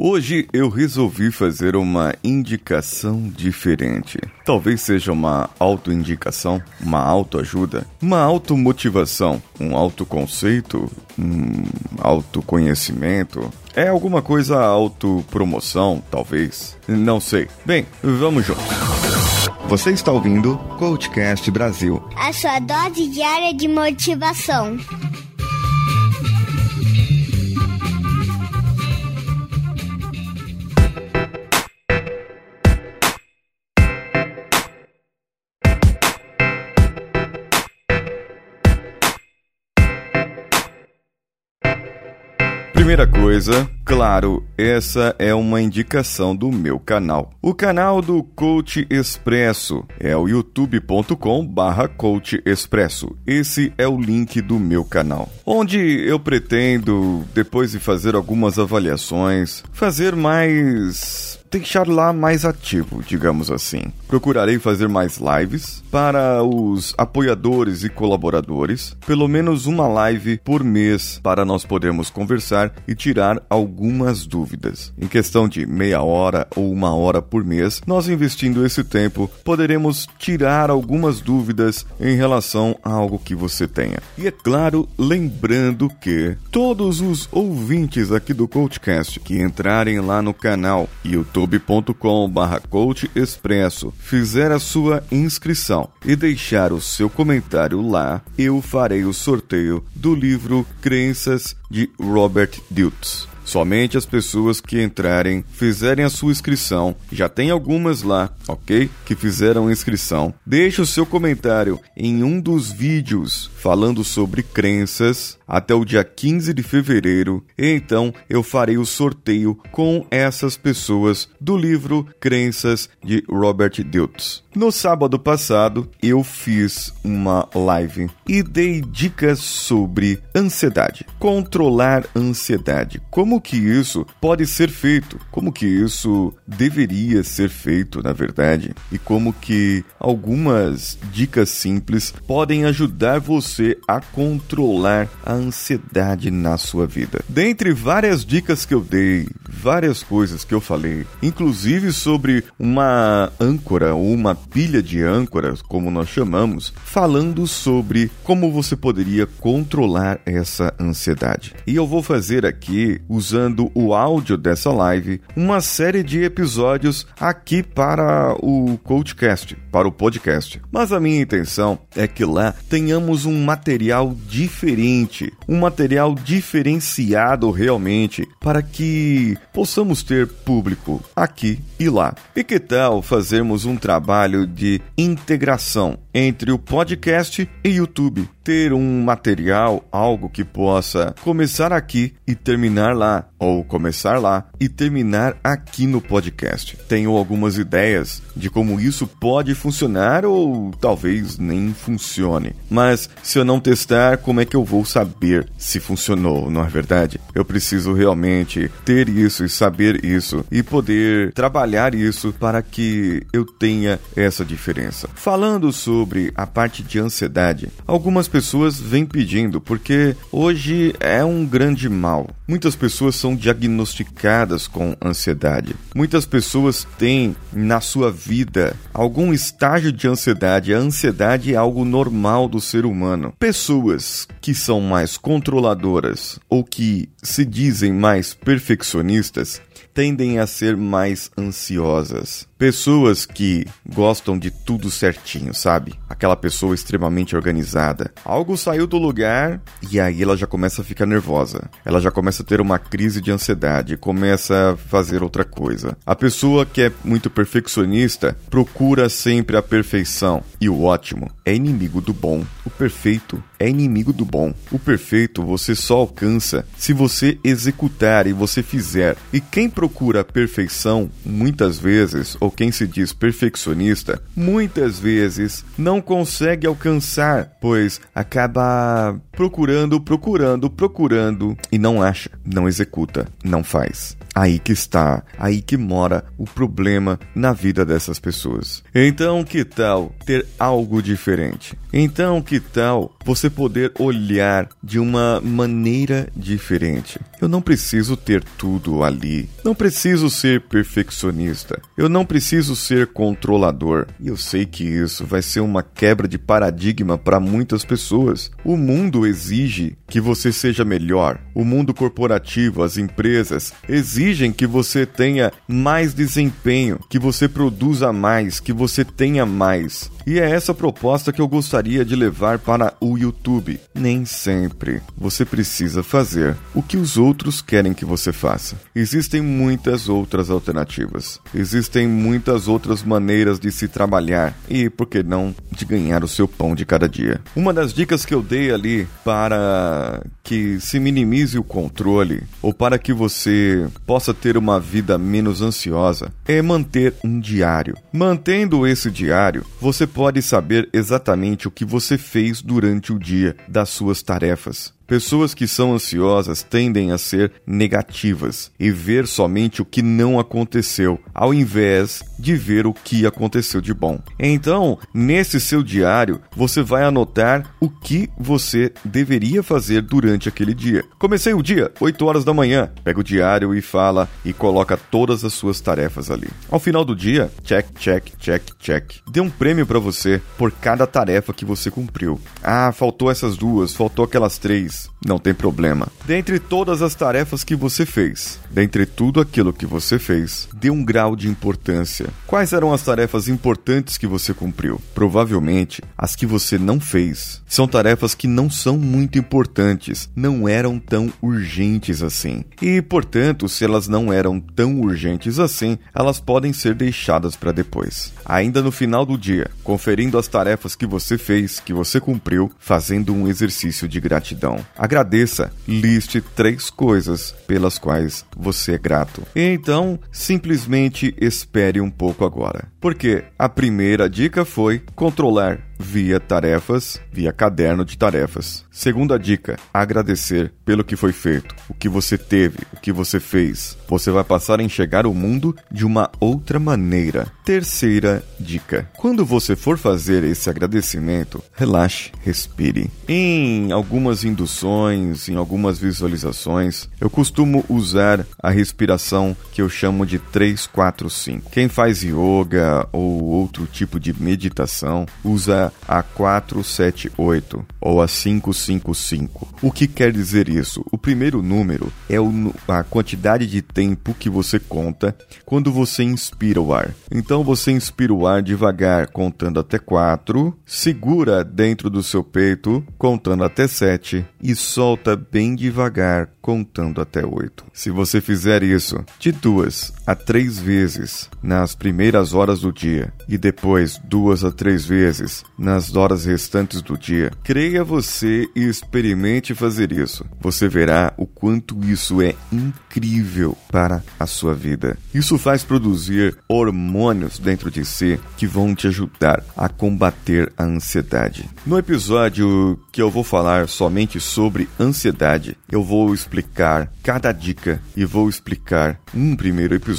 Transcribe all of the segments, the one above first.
Hoje eu resolvi fazer uma indicação diferente. Talvez seja uma autoindicação, uma autoajuda, uma automotivação, um autoconceito, um autoconhecimento. É alguma coisa autopromoção, talvez. Não sei. Bem, vamos juntos. Você está ouvindo Coachcast Brasil. A sua dose diária de motivação. Coisa, claro, essa é uma indicação do meu canal. O canal do Coach Expresso é o youtube.com barra Coach Expresso. Esse é o link do meu canal, onde eu pretendo, depois de fazer algumas avaliações, fazer mais deixar lá mais ativo, digamos assim. Procurarei fazer mais lives para os apoiadores e colaboradores, pelo menos uma live por mês para nós podermos conversar e tirar algumas dúvidas. Em questão de meia hora ou uma hora por mês, nós investindo esse tempo poderemos tirar algumas dúvidas em relação a algo que você tenha. E é claro, lembrando que todos os ouvintes aqui do Coachcast que entrarem lá no canal YouTube youtube.com/barra Coach Expresso, fizer a sua inscrição e deixar o seu comentário lá, eu farei o sorteio do livro Crenças de Robert Diltz. Somente as pessoas que entrarem, fizerem a sua inscrição, já tem algumas lá, ok? Que fizeram inscrição. Deixe o seu comentário em um dos vídeos falando sobre crenças até o dia 15 de fevereiro, e então eu farei o sorteio com essas pessoas do livro Crenças de Robert Diltz. No sábado passado, eu fiz uma live e dei dicas sobre ansiedade, controlar ansiedade, como que isso pode ser feito, como que isso deveria ser feito, na verdade, e como que algumas dicas simples podem ajudar você a controlar a ansiedade na sua vida. Dentre várias dicas que eu dei, várias coisas que eu falei, inclusive sobre uma âncora ou uma pilha de âncoras, como nós chamamos, falando sobre como você poderia controlar essa ansiedade. E eu vou fazer aqui, usando o áudio dessa live, uma série de episódios aqui para o Coachcast, para o podcast. Mas a minha intenção é que lá tenhamos um material diferente, um material diferenciado realmente, para que possamos ter público aqui e lá. E que tal fazermos um trabalho de integração entre o podcast e YouTube? Ter um material, algo que possa começar aqui e terminar lá, ou começar lá e terminar aqui no podcast. Tenho algumas ideias de como isso pode funcionar ou talvez nem funcione. Mas se eu não testar, como é que eu vou saber se funcionou, não é verdade? Eu preciso realmente ter isso e saber isso e poder trabalhar isso para que eu tenha essa diferença. Falando sobre a parte de ansiedade, algumas pessoas vêm pedindo porque hoje é um grande mal. Muitas pessoas são diagnosticadas com ansiedade. Muitas pessoas têm na sua vida algum estágio de ansiedade. A ansiedade é algo normal do ser humano. Pessoas que são mais controladoras ou que se dizem mais perfeccionistas tendem a ser mais ansiosas. Pessoas que gostam de tudo certinho, sabe? Aquela pessoa extremamente organizada. Algo saiu do lugar e aí ela já começa a ficar nervosa. Ela já começa a ter uma crise de ansiedade, começa a fazer outra coisa. A pessoa que é muito perfeccionista procura sempre a perfeição e o ótimo é inimigo do bom. O perfeito é inimigo do bom. O perfeito você só alcança se você executar e você fizer. E quem procura a perfeição, muitas vezes, ou quem se diz perfeccionista, muitas vezes não consegue alcançar, pois acaba procurando, procurando, procurando e não acha, não executa, não faz. Aí que está, aí que mora o problema na vida dessas pessoas. Então, que tal ter algo diferente? Então, que tal você poder olhar de uma maneira diferente? Eu não preciso ter tudo ali. Não preciso ser perfeccionista. Eu não preciso ser controlador. E eu sei que isso vai ser uma quebra de paradigma para muitas pessoas. O mundo exige que você seja melhor. O mundo corporativo, as empresas exigem que você tenha mais desempenho, que você produza mais, que você tenha mais. E é essa proposta que eu gostaria de levar para o YouTube. Nem sempre você precisa fazer o que os outros querem que você faça. Existem muitas outras alternativas. Existem muitas outras maneiras de se trabalhar e, por que não, de ganhar o seu pão de cada dia. Uma das dicas que eu dei ali para que se minimize o controle ou para que você possa ter uma vida menos ansiosa é manter um diário. Mantendo esse diário, você pode saber exatamente o que você fez durante o dia das suas tarefas. Pessoas que são ansiosas tendem a ser negativas e ver somente o que não aconteceu, ao invés de ver o que aconteceu de bom. Então, nesse seu diário, você vai anotar o que você deveria fazer durante aquele dia. Comecei o dia, 8 horas da manhã. Pega o diário e fala e coloca todas as suas tarefas ali. Ao final do dia, check, check, check, check. Dê um prêmio para você por cada tarefa que você cumpriu. Ah, faltou essas duas, faltou aquelas três. Não tem problema. Dentre todas as tarefas que você fez, dentre tudo aquilo que você fez, dê um grau de importância. Quais eram as tarefas importantes que você cumpriu? Provavelmente as que você não fez. São tarefas que não são muito importantes, não eram tão urgentes assim. E, portanto, se elas não eram tão urgentes assim, elas podem ser deixadas para depois. Ainda no final do dia, conferindo as tarefas que você fez, que você cumpriu, fazendo um exercício de gratidão. Agradeça, liste três coisas pelas quais você é grato. E então, simplesmente espere um pouco agora. Porque a primeira dica foi controlar via tarefas, via caderno de tarefas. Segunda dica: agradecer pelo que foi feito, o que você teve, o que você fez. Você vai passar a enxergar o mundo de uma outra maneira. Terceira dica: quando você for fazer esse agradecimento, relaxe, respire. Em algumas induções, em algumas visualizações, eu costumo usar a respiração que eu chamo de 3, 4, 5. Quem faz yoga ou outro tipo de meditação usa a 478 ou a 555. O que quer dizer isso? O primeiro número é a quantidade de tempo que você conta quando você inspira o ar. Então você inspira o ar devagar, contando até 4, segura dentro do seu peito, contando até 7 e solta bem devagar, contando até 8. Se você fizer isso de duas a três vezes nas primeiras horas do dia e depois duas a três vezes nas horas restantes do dia, creia você e experimente fazer isso. Você verá o quanto isso é incrível para a sua vida. Isso faz produzir hormônios dentro de si que vão te ajudar a combater a ansiedade. No episódio que eu vou falar somente sobre ansiedade, eu vou explicar cada dica e vou explicar um primeiro episódio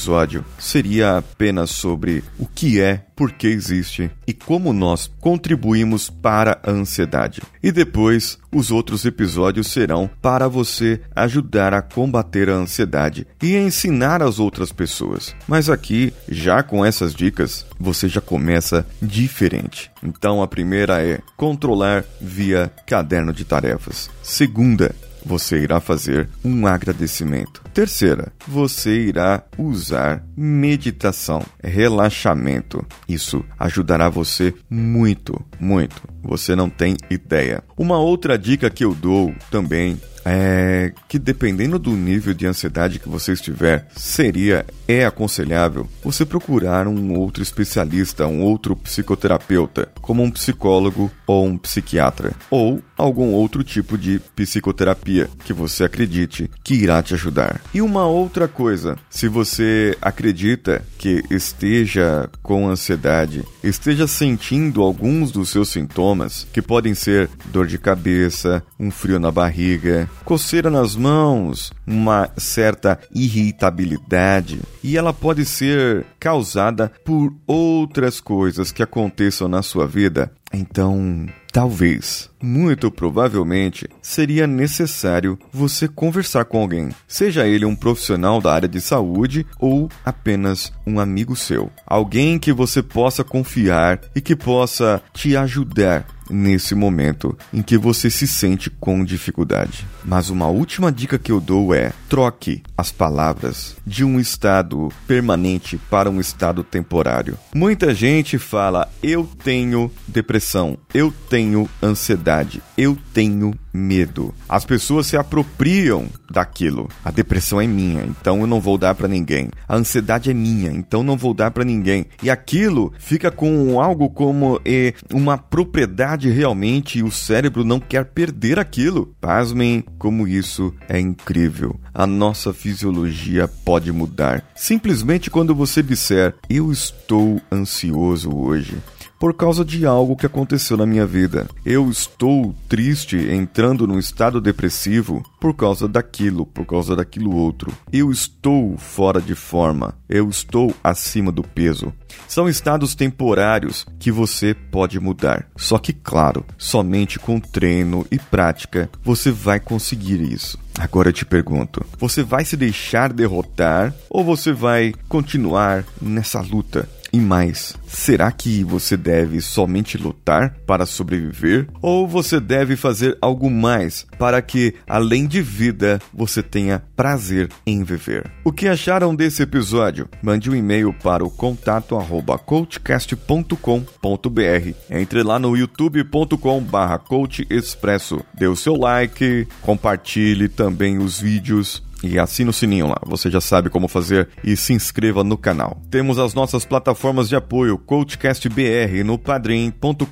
seria apenas sobre o que é por que existe e como nós contribuímos para a ansiedade. E depois, os outros episódios serão para você ajudar a combater a ansiedade e ensinar as outras pessoas. Mas aqui, já com essas dicas, você já começa diferente. Então a primeira é controlar via caderno de tarefas. Segunda, você irá fazer um agradecimento. Terceira, você irá usar meditação, relaxamento. Isso ajudará você muito, muito. Você não tem ideia. Uma outra dica que eu dou também é que dependendo do nível de ansiedade que você estiver, seria é aconselhável você procurar um outro especialista, um outro psicoterapeuta, como um psicólogo ou um psiquiatra, ou algum outro tipo de psicoterapia que você acredite que irá te ajudar. E uma outra coisa, se você acredita que esteja com ansiedade, esteja sentindo alguns dos seus sintomas, que podem ser dor de cabeça, um frio na barriga, coceira nas mãos, uma certa irritabilidade, e ela pode ser causada por outras coisas que aconteçam na sua vida. Então, talvez, muito provavelmente, seria necessário você conversar com alguém, seja ele um profissional da área de saúde ou apenas um amigo seu. Alguém que você possa confiar e que possa te ajudar nesse momento em que você se sente com dificuldade. Mas uma última dica que eu dou é: troque as palavras de um estado permanente para um estado temporário. Muita gente fala: eu tenho depressão, eu tenho ansiedade, eu tenho medo. As pessoas se apropriam daquilo. A depressão é minha, então eu não vou dar para ninguém. A ansiedade é minha, então não vou dar para ninguém. E aquilo fica com algo como eh, uma propriedade realmente e o cérebro não quer perder aquilo. Pasmem como isso é incrível. A nossa fisiologia pode mudar. Simplesmente quando você disser eu estou ansioso hoje por causa de algo que aconteceu na minha vida. Eu estou triste, entrando num estado depressivo por causa daquilo, por causa daquilo outro. Eu estou fora de forma, eu estou acima do peso. São estados temporários que você pode mudar. Só que, claro, somente com treino e prática você vai conseguir isso. Agora eu te pergunto: você vai se deixar derrotar ou você vai continuar nessa luta? E mais, será que você deve somente lutar para sobreviver? Ou você deve fazer algo mais para que, além de vida, você tenha prazer em viver? O que acharam desse episódio? Mande um e-mail para o contato arroba coachcast.com.br. Entre lá no youtube.com barra coachexpresso. Dê o seu like, compartilhe também os vídeos e assine o sininho lá, você já sabe como fazer e se inscreva no canal. Temos as nossas plataformas de apoio Coachcast BR no padrim.com.br,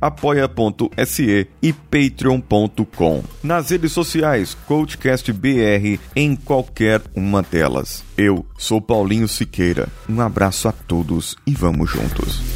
apoia.se e patreon.com. Nas redes sociais, Coachcast BR em qualquer uma delas. Eu sou Paulinho Siqueira. Um abraço a todos e vamos juntos.